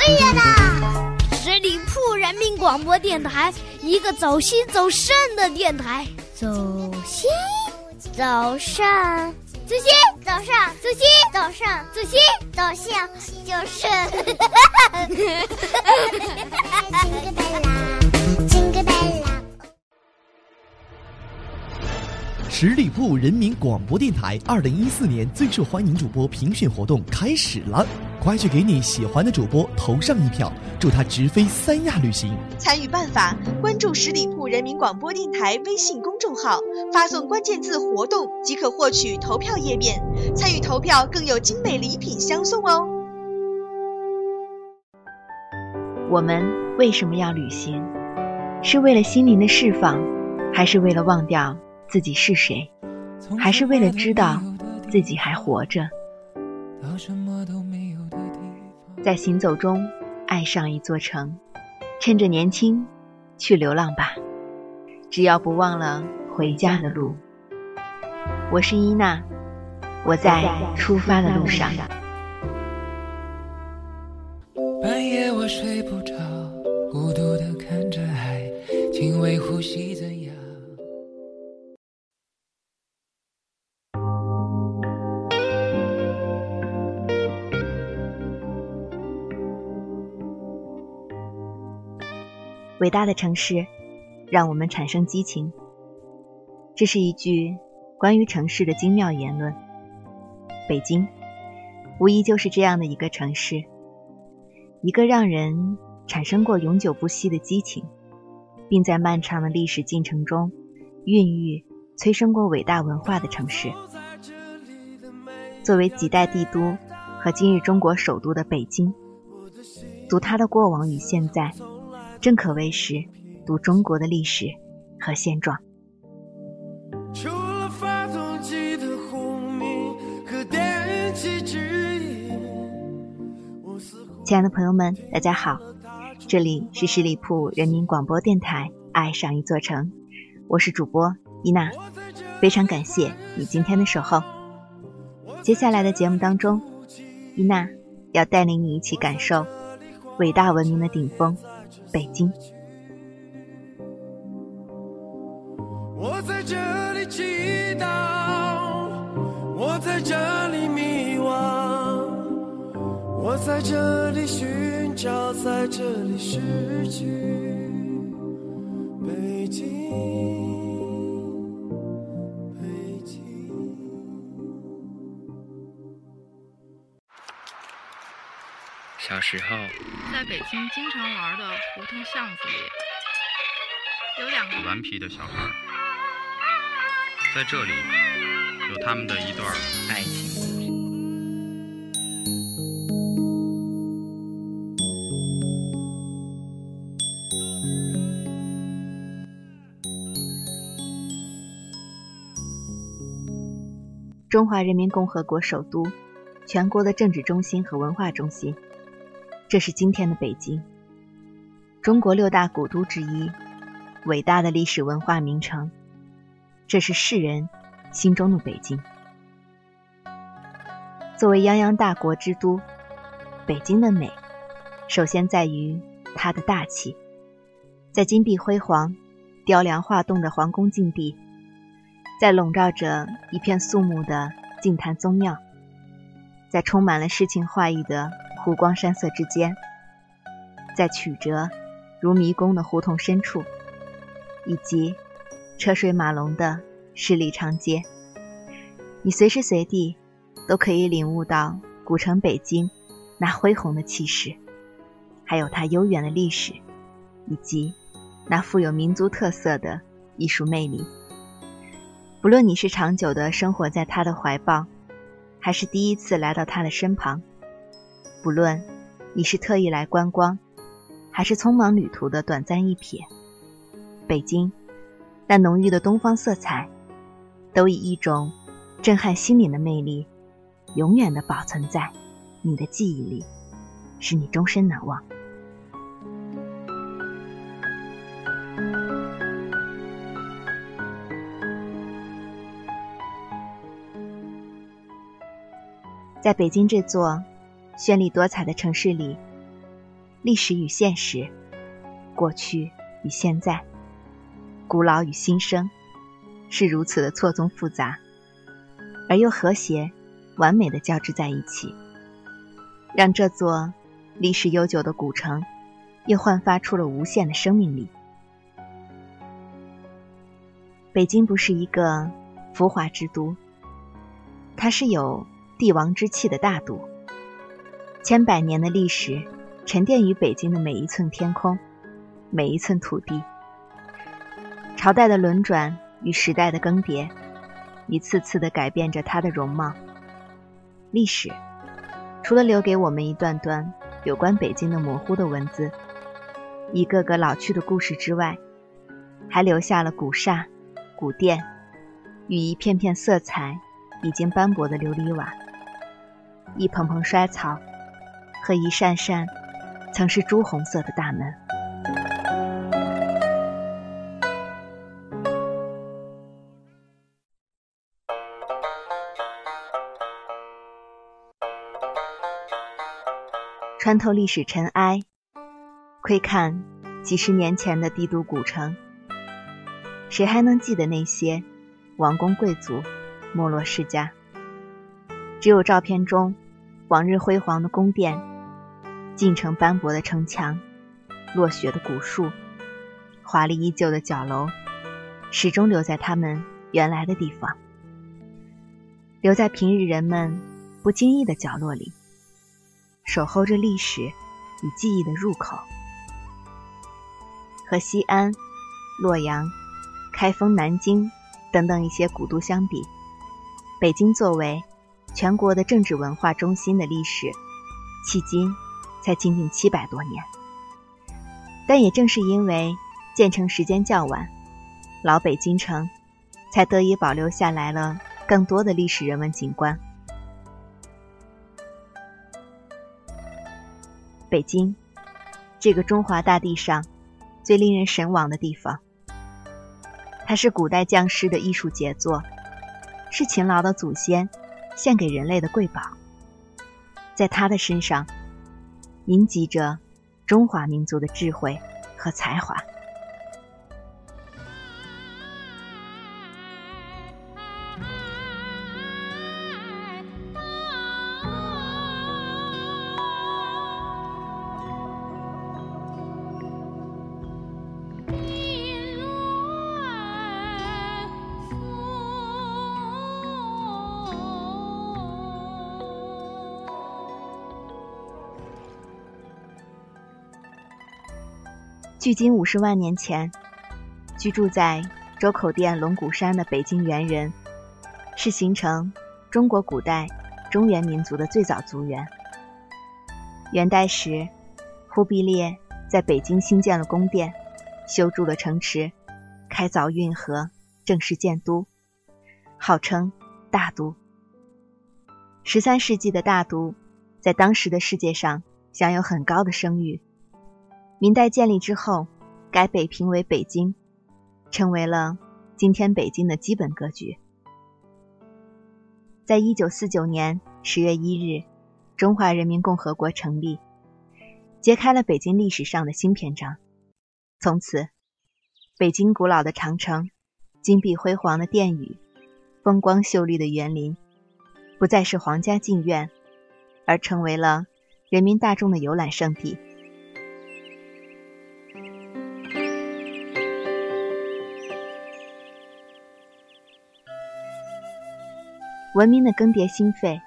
飞呀啦！十里铺人民广播电台，一个走心走肾的电台。走心，走肾，走心，走上，走心，走上，走心，走向，就是。Jingle bell 啦，Jingle bell 啦。十里铺人民广播电台二零一四年最受欢迎主播评选活动开始了，快去给你喜欢的主播投上一票，祝他直飞三亚旅行。参与办法：关注十里铺人民广播电台微信公众号，发送关键字“活动”即可获取投票页面。参与投票更有精美礼品相送哦。我们为什么要旅行？是为了心灵的释放，还是为了忘掉自己是谁？还是为了知道自己还活着？在行走中爱上一座城，趁着年轻去流浪吧，只要不忘了回家的路。我是伊娜，我在出发的路上。伟大的城市，让我们产生激情。这是一句关于城市的精妙言论。北京，无疑就是这样的一个城市，一个让人产生过永久不息的激情，并在漫长的历史进程中孕育、催生过伟大文化的城市。作为几代帝都和今日中国首都的北京，读它的过往与现在。正可谓是读中国的历史和现状。除了发动机的轰鸣和电气指引，我似乎亲爱的朋友们，大家好，这里是十里铺人民广播电台《爱上一座城》，我是主播伊娜，非常感谢你今天的守候。接下来的节目当中，伊娜要带领你一起感受伟大文明的顶峰。北京。我在这里祈祷，我在这里迷惘，我在这里寻找，在这里失去。小时候，在北京经常玩的胡同巷子里，有两个顽皮的小孩，在这里有他们的一段爱情故事。中华人民共和国首都，全国的政治中心和文化中心，这是今天的北京。中国六大古都之一，伟大的历史文化名城，这是世人心中的北京。作为泱泱大国之都，北京的美，首先在于它的大气。在金碧辉煌、雕梁画栋的皇宫禁地，在笼罩着一片肃穆的净坛宗庙，在充满了诗情画意的湖光山色之间，在曲折如迷宫的胡同深处，以及车水马龙的十里长街，你随时随地都可以领悟到古城北京那恢宏的气势，还有它悠远的历史，以及那富有民族特色的艺术魅力。不论你是长久的生活在他的怀抱，还是第一次来到他的身旁；不论你是特意来观光，还是匆忙旅途的短暂一瞥，北京那浓郁的东方色彩，都以一种震撼心灵的魅力，永远的保存在你的记忆里，使你终身难忘。在北京这座绚丽多彩的城市里，历史与现实，过去与现在，古老与新生，是如此的错综复杂，而又和谐、完美的交织在一起，让这座历史悠久的古城又焕发出了无限的生命力。北京不是一个浮华之都，它是有帝王之气的大都。千百年的历史沉淀于北京的每一寸天空，每一寸土地。朝代的轮转与时代的更迭，一次次的改变着它的容貌。历史除了留给我们一段段有关北京的模糊的文字，一个个老去的故事之外，还留下了古刹。古殿与一片片色彩已经斑驳的琉璃瓦，一蓬蓬衰草和一扇扇曾是朱红色的大门。穿透历史尘埃，窥看几十年前的帝都古城。谁还能记得那些王公贵族、没落世家？只有照片中往日辉煌的宫殿、进城斑驳的城墙、落雪的古树、华丽依旧的角楼，始终留在他们原来的地方，留在平日人们不经意的角落里，守候着历史与记忆的入口。和西安、洛阳。开封、南京等等一些古都相比，北京作为全国的政治文化中心的历史，迄今才仅仅七百多年。但也正是因为建成时间较晚，老北京城才得以保留下来了更多的历史人文景观。北京，这个中华大地上最令人神往的地方。它是古代匠师的艺术杰作，是勤劳的祖先献给人类的瑰宝。在他的身上，凝集着中华民族的智慧和才华。距今五十万年前，居住在周口店龙骨山的北京猿人，是形成中国古代中原民族的最早族源。元代时，忽必烈在北京兴建了宫殿，修筑了城池，开凿运河，正式建都，号称大都。十三世纪的大都，在当时的世界上享有很高的声誉。明代建立之后，改北平为北京，成为了今天北京的基本格局。在一九四九年十月一日，中华人民共和国成立，揭开了北京历史上的新篇章。从此，北京古老的长城、金碧辉煌的殿宇、风光秀丽的园林，不再是皇家禁苑，而成为了人民大众的游览胜地。文明的更迭兴废，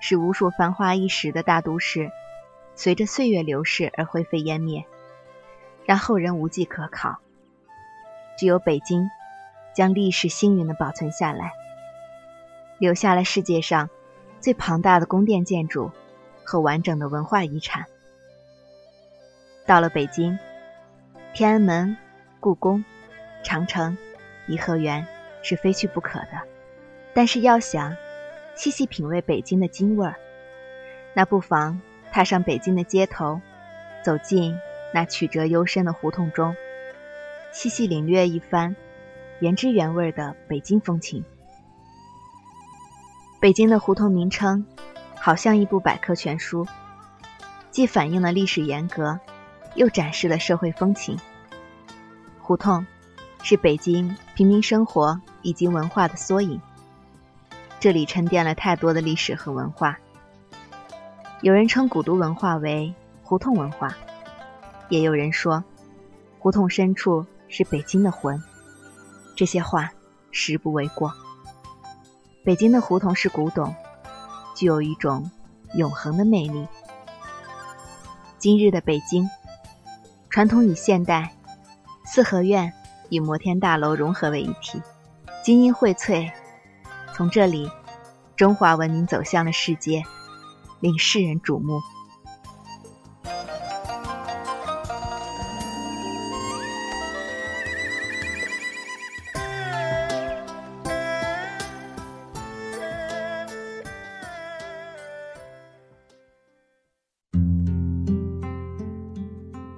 使无数繁华一时的大都市，随着岁月流逝而灰飞烟灭，让后人无迹可考。只有北京，将历史幸运地保存下来，留下了世界上最庞大的宫殿建筑和完整的文化遗产。到了北京，天安门、故宫、长城、颐和园是非去不可的。但是要想细细品味北京的京味儿，那不妨踏上北京的街头，走进那曲折幽深的胡同中，细细领略一番原汁原味的北京风情。北京的胡同名称好像一部百科全书，既反映了历史沿革，又展示了社会风情。胡同是北京平民生活以及文化的缩影，这里沉淀了太多的历史和文化。有人称古都文化为胡同文化，也有人说胡同深处是北京的魂。这些话实不为过。北京的胡同是古董，具有一种永恒的魅力。今日的北京，传统与现代，四合院与摩天大楼融合为一体，精英荟萃。从这里，中华文明走向了世界。令世人瞩目。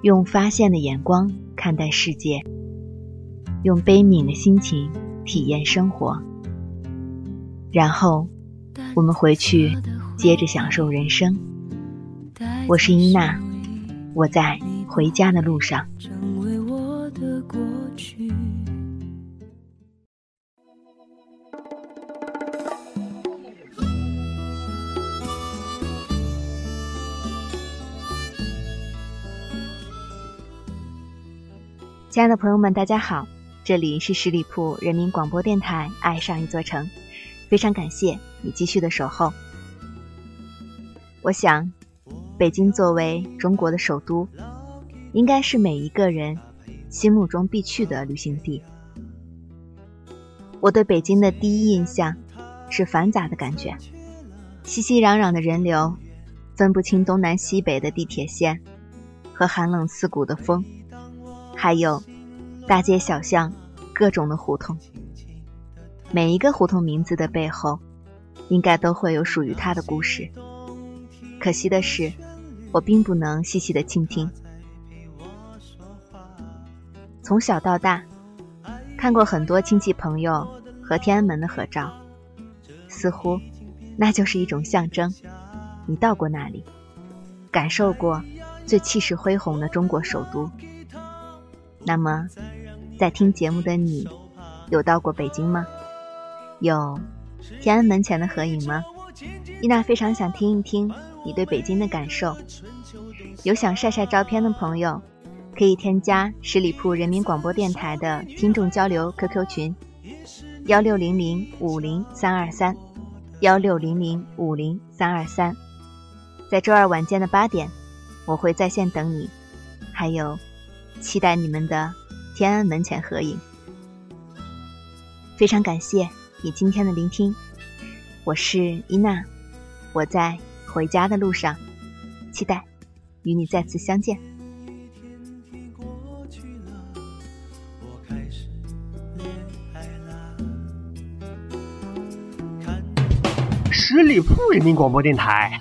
用发现的眼光看待世界，用悲悯的心情体验生活，然后我们回去。接着享受人生。我是伊娜，我在回家的路上。亲爱的朋友们，大家好，这里是十里铺人民广播电台《爱上一座城》，非常感谢你继续的守候。我想，北京作为中国的首都，应该是每一个人心目中必去的旅行地。我对北京的第一印象是繁杂的感觉，熙熙攘攘的人流，分不清东南西北的地铁线，和寒冷刺骨的风，还有大街小巷各种的胡同。每一个胡同名字的背后，应该都会有属于它的故事。可惜的是，我并不能细细的倾听。从小到大，看过很多亲戚朋友和天安门的合照，似乎那就是一种象征。你到过那里，感受过最气势恢宏的中国首都。那么，在听节目的你，有到过北京吗？有天安门前的合影吗？伊娜非常想听一听。你对北京的感受，有想晒晒照片的朋友，可以添加十里铺人民广播电台的听众交流 QQ 群：幺六零零五零三二三，幺六零零五零三二三。在周二晚间的八点，我会在线等你，还有期待你们的天安门前合影。非常感谢你今天的聆听，我是伊娜，我在。回家的路上，期待与你再次相见。十里铺人民广播电台，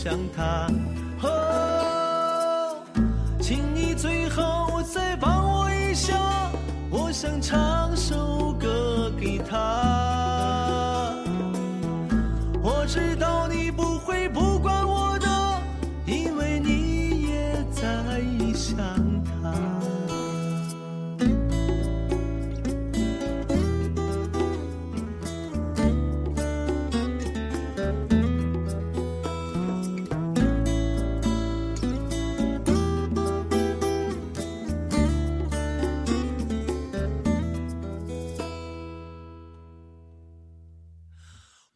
想他。请你最后再帮我一下，我想唱首歌给他。我知道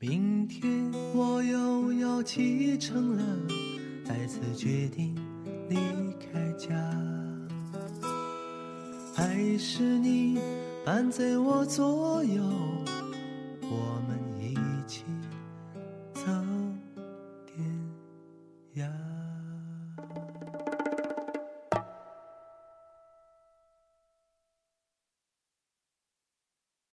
明天我又要启程了，再次决定离开家。还是你伴在我左右，